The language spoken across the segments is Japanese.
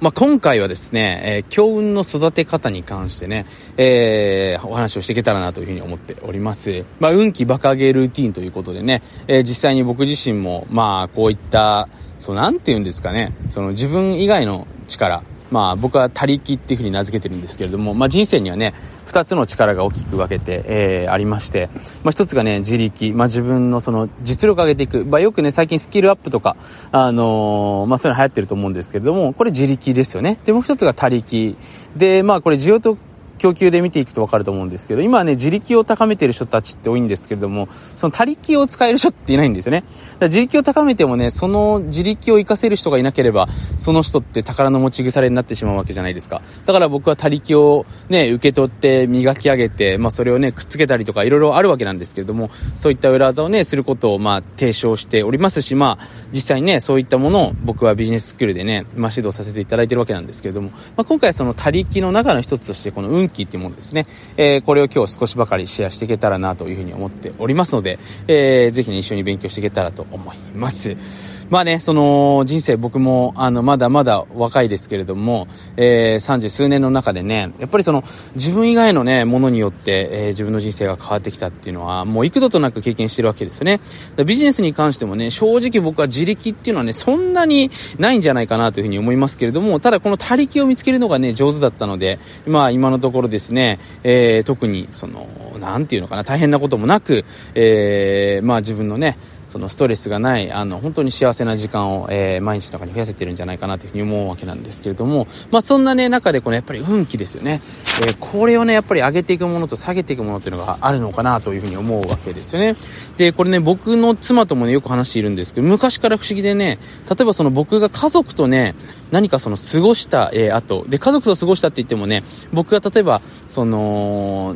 まあ、今回はですね、えー、強運の育て方に関してね、えー、お話をしていけたらなというふうに思っております。まあ、運気バカゲルーティンということでね、えー、実際に僕自身も、まあ、こういった、そう、なんて言うんですかね、その自分以外の力、まあ僕は他力っていうふうに名付けてるんですけれども、まあ人生にはね、二つの力が大きく分けて、えー、ありまして、まあ一つがね、自力、まあ自分のその実力を上げていく。まあよくね、最近スキルアップとか、あのー、まあそういうの流行ってると思うんですけれども、これ自力ですよね。で、もう一つが他力。で、まあこれ需要と供給で見ていくと分かると思うんですけど、今はね、自力を高めてる人たちって多いんですけれども、その他力を使える人っていないんですよね。だから自力を高めてもね、その自力を活かせる人がいなければ、その人って宝の持ち腐れになってしまうわけじゃないですか。だから僕は他力をね、受け取って磨き上げて、まあそれをね、くっつけたりとかいろいろあるわけなんですけれども、そういった裏技をね、することをまあ提唱しておりますし、まあ実際にね、そういったものを僕はビジネススクールでね、まあ指導させていただいてるわけなんですけれども、まあ今回はその他力の中の一つとして、この運気っていうものですね、えー、これを今日少しばかりシェアしていけたらなというふうに思っておりますので、えー、ぜひね、一緒に勉強していけたらと思います。まあね、その人生僕もあのまだまだ若いですけれども、えー、30数年の中でね、やっぱりその自分以外のね、ものによって、えー、自分の人生が変わってきたっていうのはもう幾度となく経験してるわけですよね。ビジネスに関してもね、正直僕は自力っていうのはね、そんなにないんじゃないかなというふうに思いますけれども、ただこの他力を見つけるのがね、上手だったので、まあ今のところですね、えー、特にその、なんていうのかな、大変なこともなく、えー、まあ自分のね、そのストレスがない、あの、本当に幸せな時間を、えー、毎日の中に増やせてるんじゃないかなというふうに思うわけなんですけれども、まあそんなね、中でこのやっぱり運気ですよね。えー、これをね、やっぱり上げていくものと下げていくものっていうのがあるのかなというふうに思うわけですよね。で、これね、僕の妻ともね、よく話しているんですけど、昔から不思議でね、例えばその僕が家族とね、何かその過ごした、えー、後、で、家族と過ごしたって言ってもね、僕が例えば、その、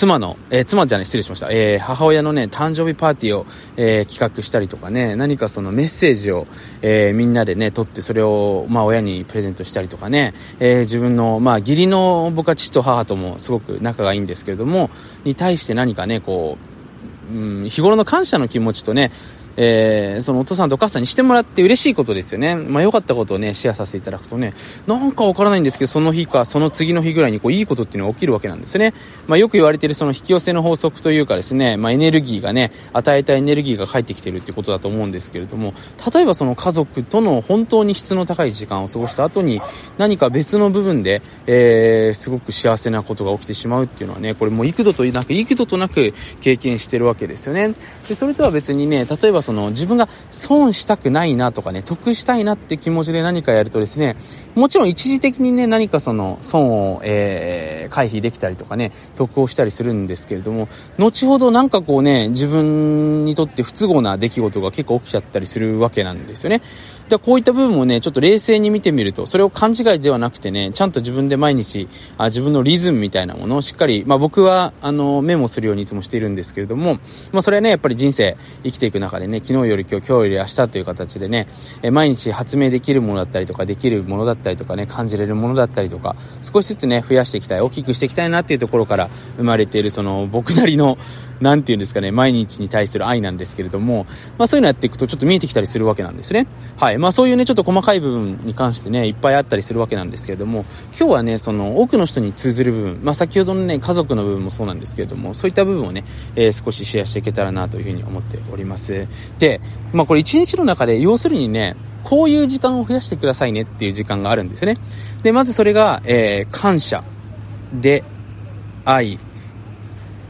妻の、えー、妻じゃない、失礼しました。えー、母親のね、誕生日パーティーを、えー、企画したりとかね、何かそのメッセージを、えみんなでね、撮ってそれを、まあ親にプレゼントしたりとかね、え自分の、まあ義理の僕は父と母ともすごく仲がいいんですけれども、に対して何かね、こう、うん、日頃の感謝の気持ちとね、えー、そのお父さんとお母さんにしてもらって嬉しいことですよね。まあ良かったことをね、シェアさせていただくとね、なんかわからないんですけど、その日か、その次の日ぐらいにこう、いいことっていうのが起きるわけなんですね。まあよく言われているその引き寄せの法則というかですね、まあエネルギーがね、与えたエネルギーが返ってきてるってことだと思うんですけれども、例えばその家族との本当に質の高い時間を過ごした後に、何か別の部分で、えー、すごく幸せなことが起きてしまうっていうのはね、これもう幾度となく、幾度となく経験してるわけですよね。で、それとは別にね、例えばその自分が損したくないなとかね、得したいなって気持ちで何かやるとですね、もちろん一時的にね、何かその損を、えー、回避できたりとかね、得をしたりするんですけれども、後ほどなんかこうね、自分にとって不都合な出来事が結構起きちゃったりするわけなんですよね。でこういった部分をね、ちょっと冷静に見てみると、それを勘違いではなくてね、ちゃんと自分で毎日、あ自分のリズムみたいなものをしっかり、まあ僕は、あの、メモするようにいつもしているんですけれども、まあそれはね、やっぱり人生生きていく中でね、昨日より今日、今日より明日という形でね、え毎日発明できるものだったりとか、できるものだったりとかね、感じれるものだったりとか、少しずつね、増やしていきたい、大きくしていきたいなっていうところから生まれている、その僕なりの、なんていうんですかね、毎日に対する愛なんですけれども、まあそういうのやっていくとちょっと見えてきたりするわけなんですね。はい。まあそういうね、ちょっと細かい部分に関してね、いっぱいあったりするわけなんですけれども、今日はね、その多くの人に通ずる部分、まあ先ほどのね、家族の部分もそうなんですけれども、そういった部分をね、えー、少しシェアしていけたらなというふうに思っております。で、まあこれ一日の中で、要するにね、こういう時間を増やしてくださいねっていう時間があるんですよね。で、まずそれが、えー、感謝、で、愛、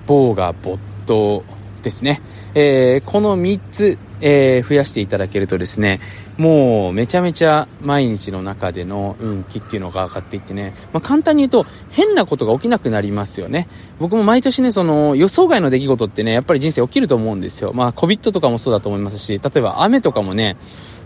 棒が没頭ですね。えー、この3つ、えー、増やしていただけるとですね、もうめちゃめちゃ毎日の中での運気っていうのが上がっていってね、まあ、簡単に言うと変なことが起きなくなりますよね。僕も毎年ね、その予想外の出来事ってね、やっぱり人生起きると思うんですよ。まあ、COVID とかもそうだと思いますし、例えば雨とかもね、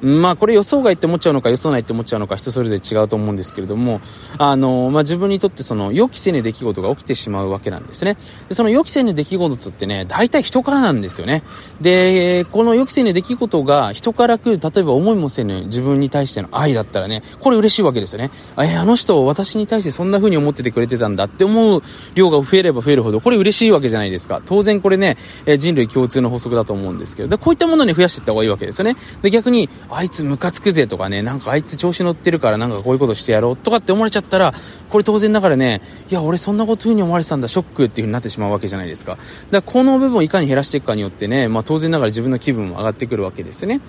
まあこれ予想外って思っちゃうのか予想内って思っちゃうのか人それぞれ違うと思うんですけれども、あの、まあ自分にとってその予期せぬ出来事が起きてしまうわけなんですね。で、その予期せぬ出来事ってね、大体人からなんですよね。で、この予期せぬ出来事が人から来る、例えば思いもせぬ自分に対しての愛だったらね、これ嬉しいわけですよね。え、あの人私に対してそんな風に思っててくれてたんだって思う量が増えれば増えるほど、これ嬉しいわけじゃないですか。当然これねえ、人類共通の法則だと思うんですけど、でこういったものに増やしていった方がいいわけですよね。で、逆に、あいつムカつくぜとかね、なんかあいつ調子乗ってるからなんかこういうことしてやろうとかって思われちゃったら、これ当然ながらね、いや、俺そんなこと風に思われてたんだ、ショックっていう風になってしまうわけじゃないですか。だからこの部分をいかに減らしていくかによってね、まあ当然ながら自分の気分も上がってくるわけですよね。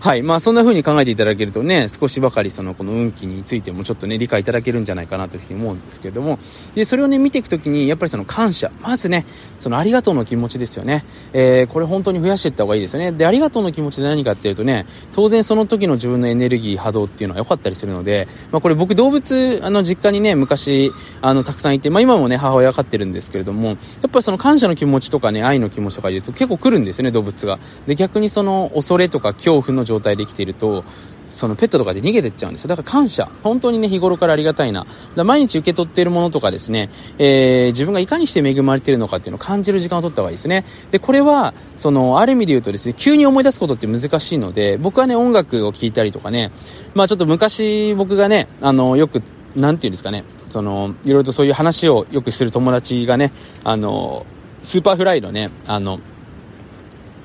はい。まあそんな風に考えていただけるとね、少しばかりそのこの運気についてもちょっとね、理解いただけるんじゃないかなというふうに思うんですけれども、で、それをね、見ていくときに、やっぱりその感謝。まずね、そのありがとうの気持ちですよね。えー、これ本当に増やしていった方がいいですよね。で、ありがとうの気持ちで何かっていうとね、当然その時の自分のエネルギー波動っていうのは良かったりするので、まあこれ僕動物、あの実家にね、昔、あの、たくさんいて、まあ今もね、母親飼ってるんですけれども、やっぱりその感謝の気持ちとかね、愛の気持ちとか言うと結構来るんですよね、動物が。で、逆にその恐れとか恐怖の状態で生きていると、そのペットとかで逃げてっちゃうんですよ。だから感謝。本当にね、日頃からありがたいな。だ毎日受け取っているものとかですね、えー、自分がいかにして恵まれているのかっていうのを感じる時間を取った方がいいですね。で、これは、その、ある意味で言うとですね、急に思い出すことって難しいので、僕はね、音楽を聴いたりとかね、まあちょっと昔僕がね、あの、よく、なんていうんですかね、その、いろいろとそういう話をよくしてる友達がね、あの、 Superfly のね、あの、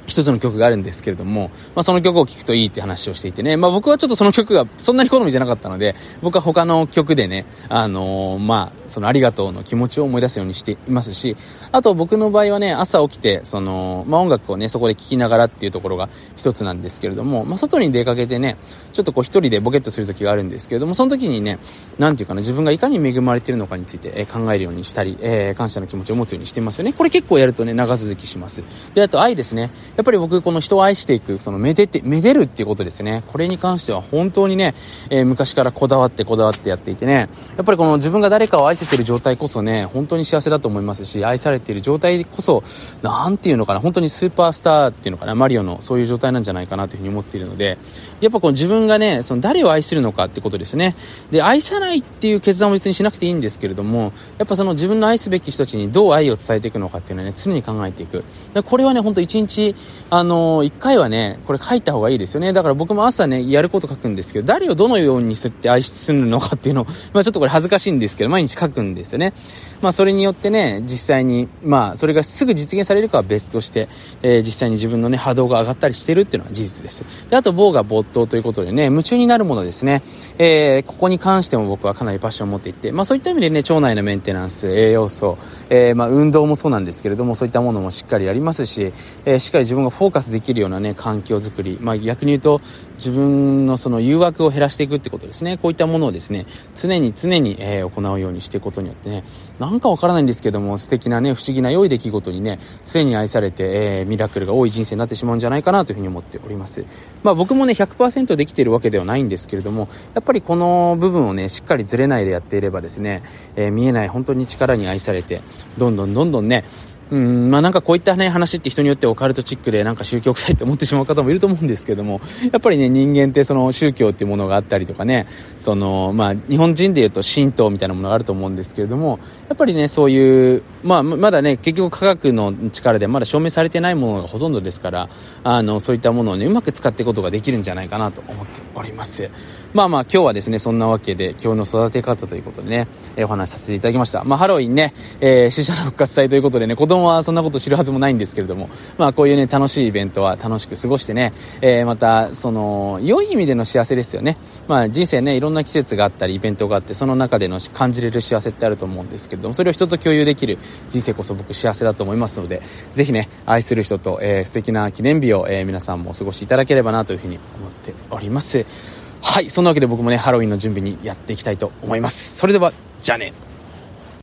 一つの曲があるんですけれども、まあ、その曲を聴くといいって話をしていてね、まあ、僕はちょっとその曲がそんなに好みじゃなかったので、僕は他の曲でね、あのー、まあ、そのありがとうの気持ちを思い出すようにしていますし、あと僕の場合はね、朝起きて、その、まあ、音楽をね、そこで聴きながらっていうところが一つなんですけれども、まあ、外に出かけてね、ちょっとこう一人でボケっとする時があるんですけれども、その時にね、なんていうかな、自分がいかに恵まれてるのかについて、え考えるようにしたり、えー、感謝の気持ちを持つようにしていますよね。これ結構やるとね、長続きします。で、あと愛ですね。やっぱり僕、この人を愛していく、そのめでて、めでるっていうことですね。これに関しては本当にね、えー、昔からこだわってこだわってやっていてね、やっぱりこの自分が誰かを愛せてる状態こそね、本当に幸せだと思いますし、愛されている状態こそ、なんていうのかな、本当にスーパースターっていうのかな、マリオのそういう状態なんじゃないかなというふうに思っているので、やっぱこの自分がね、その誰を愛するのかってことですね。で、愛さないっていう決断を別にしなくていいんですけれども、やっぱその自分の愛すべき人たちにどう愛を伝えていくのかっていうのはね、常に考えていく。これはね、本当一日、あのー、一回はね、これ書いた方がいいですよね。だから僕も朝ね、やること書くんですけど、誰をどのようにすって愛するのかっていうのを、まあちょっとこれ恥ずかしいんですけど、毎日書くんですよね。まあそれによってね、実際に、まあそれがすぐ実現されるかは別として、えー、実際に自分のね、波動が上がったりしてるっていうのは事実です。で、あと、棒が没頭ということでね、夢中になるものですね。えー、ここに関しても僕はかなりパッションを持っていて、まあそういった意味でね、腸内のメンテナンス、栄養素、えー、まあ運動もそうなんですけれども、そういったものもしっかりやりますし、えー、しっかり自自分がフォーカスできるようなね、環境づくり、まあ逆に言うと、自分のその誘惑を減らしていくってことですね。こういったものをですね、常に常に、えー、行うようにしていくことによってね、なんかわからないんですけども、素敵なね、不思議な良い出来事にね、常に愛されて、えー、ミラクルが多い人生になってしまうんじゃないかなというふうに思っております。まあ僕もね、100%できているわけではないんですけれども、やっぱりこの部分をね、しっかりずれないでやっていればですね、えー、見えない本当に力に愛されて、どんどんどんどんね、うん、まあなんかこういったね話って人によってオカルトチックでなんか宗教臭いって思ってしまう方もいると思うんですけども、やっぱりね人間ってその宗教っていうものがあったりとかね、そのまあ日本人で言うと神道みたいなものがあると思うんですけれども、やっぱりねそういう、まあまだね結局科学の力でまだ証明されてないものがほとんどですから、あのそういったものをねうまく使っていくことができるんじゃないかなと思っております。まあまあ今日はですね、そんなわけで今日の育て方ということでね、えー、お話しさせていただきました。まあハロウィンね、えー、死者の復活祭ということでね、子供はそんなこと知るはずもないんですけれども、まあこういうね、楽しいイベントは楽しく過ごしてね、えー、また、その、良い意味での幸せですよね。まあ人生ね、いろんな季節があったり、イベントがあって、その中での感じれる幸せってあると思うんですけれども、それを人と共有できる人生こそ僕幸せだと思いますので、ぜひね、愛する人と、えー、素敵な記念日を、えー、皆さんもお過ごしいただければなというふうに思っております。はい、そんなわけで僕もね、ハロウィンの準備にやっていきたいと思います。それでは、じゃあね。